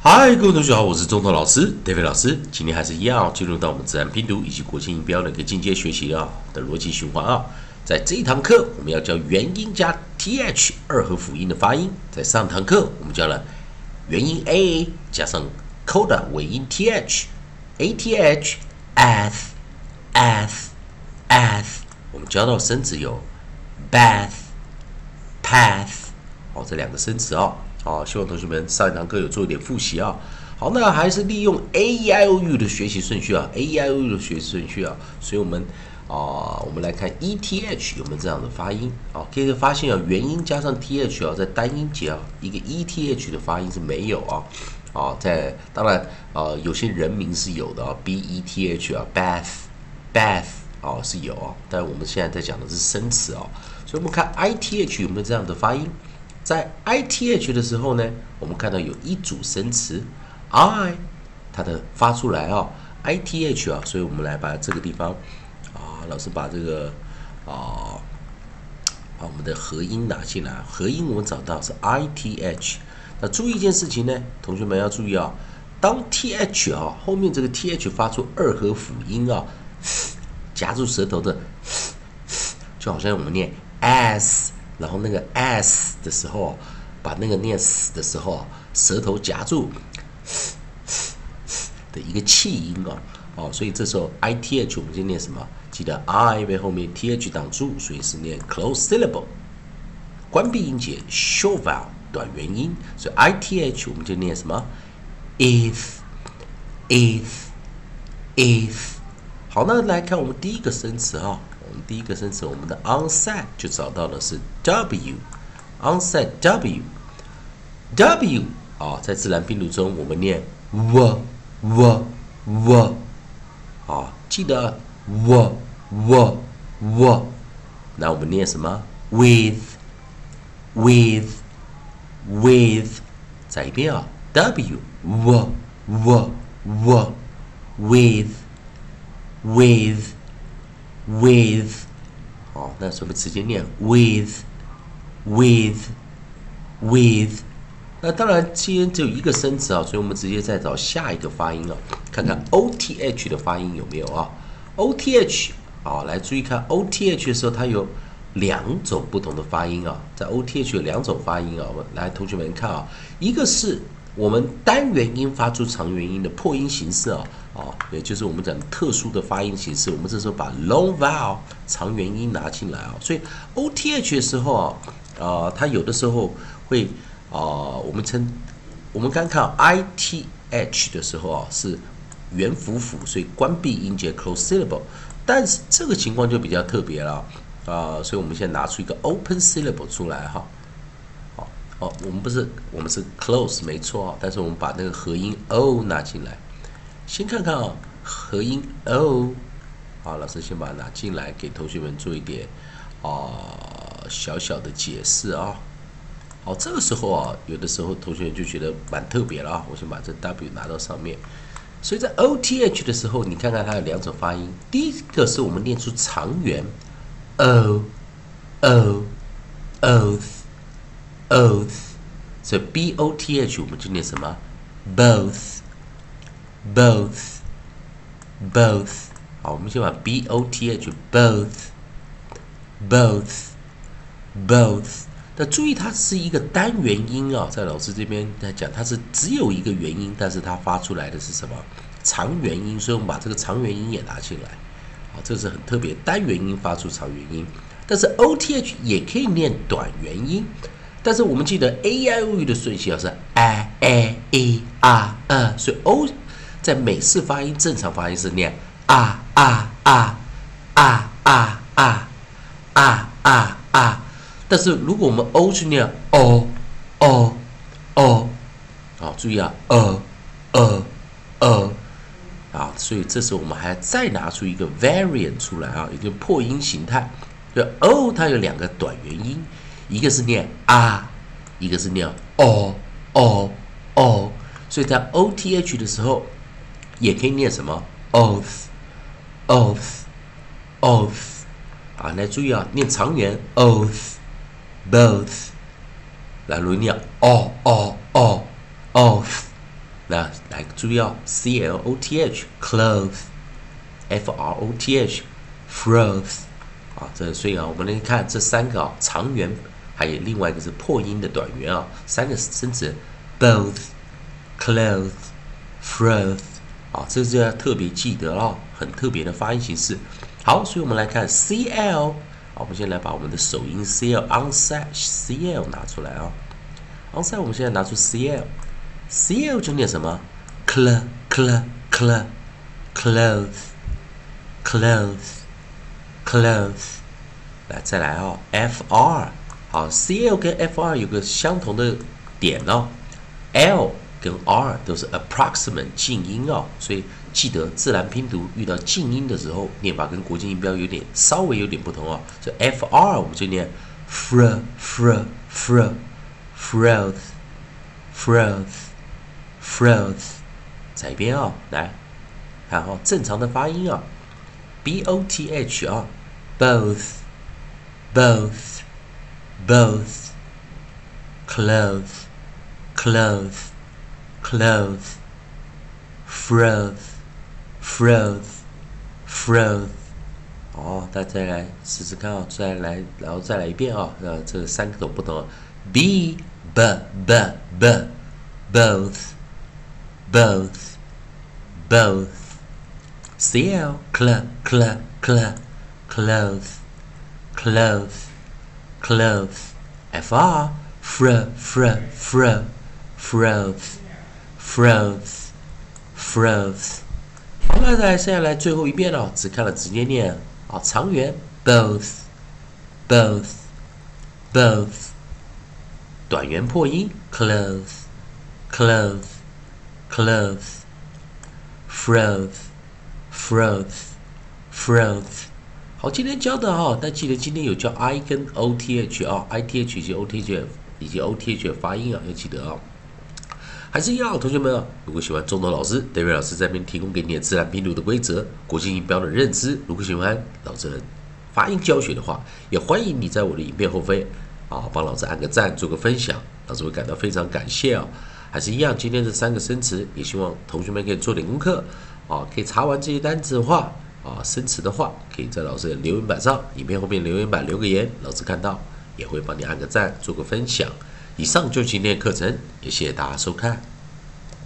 嗨，各位同学好，我是中头老师 David 老师。今天还是一样，进入到我们自然拼读以及国际音标的一个进阶学习啊的逻辑循环啊。在这一堂课，我们要教元音加 th 二合辅音的发音。在上堂课，我们教了元音 a 加上 coda 尾音 th，ath ath ath。我们教到生词有 bath path，哦，这两个生词哦。啊，希望同学们上一堂课有做一点复习啊。好，那还是利用 a e i o u 的学习顺序啊，a e i o u 的学习顺序啊。所以，我们啊，我们来看 e t h 有没有这样的发音啊？可以发现啊，元音加上 t h 啊，在单音节啊，一个 e t h 的发音是没有啊。啊，在当然啊，有些人名是有的啊，b e t h 啊，bath bath 啊是有啊，但我们现在在讲的是生词啊。所以我们看 i t h 有没有这样的发音？在 i t h 的时候呢，我们看到有一组生词 i，它的发出来啊，i t h 啊，所以我们来把这个地方啊，老师把这个啊，把我们的合音拿进来，合音我们找到是 i t h。那注意一件事情呢，同学们要注意啊，当 t h 啊后面这个 t h 发出二合辅音啊，夹住舌头的，就好像我们念 s。然后那个 s 的时候，把那个念死的时候，舌头夹住的一个气音啊，哦，所以这时候 i t h 我们就念什么？记得 i 被后面 t h 挡住，所以是念 close syllable，关闭音节 short vowel 短元音，所以 i t h 我们就念什么？if，if，if。好，那来看我们第一个生词啊。我们第一个生词，我们的 onset 就找到的是 w，onset w，w 啊，在自然拼读中我们念 w w w，啊，记得 w w w，那我们念什么？with with with，再一遍啊 w w w with with with with，好，那我们直接念 with，with，with。那当然，今天只有一个生词啊，所以我们直接再找下一个发音啊，看看 o t h 的发音有没有啊？o t h，啊，来注意看 o t h 的时候，它有两种不同的发音啊，在 o t h 有两种发音啊，我们来同学们看啊，一个是。我们单元音发出长元音的破音形式啊，啊，也就是我们讲特殊的发音形式。我们这时候把 long vowel 长元音拿进来啊，所以 o t h 的时候啊，啊，它有的时候会啊，我们称我们刚看 i t h 的时候啊，是元辅辅，所以关闭音节 close syllable。但是这个情况就比较特别了啊，所以我们现在拿出一个 open syllable 出来哈。哦，我们不是，我们是 close 没错啊，但是我们把那个合音 o 拿进来，先看看啊，合音 o，好，老师先把它拿进来，给同学们做一点啊小小的解释啊。好，这个时候啊，有的时候同学们就觉得蛮特别了啊，我先把这 w 拿到上面，所以在 o t h 的时候，你看看它有两种发音，第一个是我们念出长元 o o oath。Both，所以 b o t h 我们就念什么？both，both，both。好，我们先把 b o t h both，both，both。那注意，它是一个单元音啊，在老师这边在讲，它是只有一个元音，但是它发出来的是什么？长元音，所以我们把这个长元音也拿进来。好，这是很特别，单元音发出长元音，但是 o t h 也可以念短元音。但是我们记得 a i o u 的顺序啊是 a a e r e，所以 o 在美式发音正常发音是念啊啊啊啊啊啊啊啊啊但是如果我们 o 去念 o o o，好，注意啊 o o o，啊，所以这时候我们还要再拿出一个 variant 出来啊，一个破音形态，就 o 它有两个短元音。一个是念啊，一个是念哦哦哦，所以在 o t h 的时候，也可以念什么？Oath oath oath 啊，来注意啊，念长元 oath both，来如念哦哦哦 oath 那来注意哦，c l o t h，cloth，f r o t h，froth，啊，这所以啊，我们来看这三个啊，长元，还有另外一个是破音的短元啊，三个生词，both，cloth，froth，啊，这就要特别记得了，很特别的发音形式。好，所以我们来看 c l，好，我们先来把我们的首音 c l onset c l 拿出来啊，onset 我们现在拿出 c l。C L 就念什么？cl cl cl clothes clothes clothes，来再来哦，F R 好，C L 跟 F R 有个相同的点哦，L 跟 R 都是 approximate 静音哦，所以记得自然拼读遇到静音的时候，念法跟国际音标有点稍微有点不同哦，所以 F R 我们就念 fr fr fr froth froth。Froth，再一遍啊，来，看哈，正常的发音啊，b o t h 啊，both both ，both，both，both，cloth，cloth，froth，froth，froth，哦，大家再来试试看啊，再来，然后再来一遍啊，呃，这三种不同，b，b，b，b，both。both, both. Cl, cl, cl, cl, clothes, clothes, clothes. Fr, fr, fr, fr, froth, froth, froth. 好了，再接下来最后一遍了，只看了直接念啊，长元 both, both, both，短元破音 clothes, clothes。clothes, froth, froth, froth。 好，今天教的哈，但记得今天有教 i 跟 o t h 啊，i t h 以及 o t h 以及 o t h 的发音啊，要记得啊。还是一样，同学们啊，如果喜欢中德老师，David 老师这边提供给你的自然拼读的规则、国际音标的认知，如果喜欢老师的发音教学的话，也欢迎你在我的影片后方啊，帮老师按个赞，做个分享，老师会感到非常感谢啊。还是一样，今天这三个生词，也希望同学们可以做点功课，啊，可以查完这些单词的话，啊，生词的话，可以在老师的留言板上，影片后面留言板留个言，老师看到也会帮你按个赞，做个分享。以上就今天的课程，也谢谢大家收看。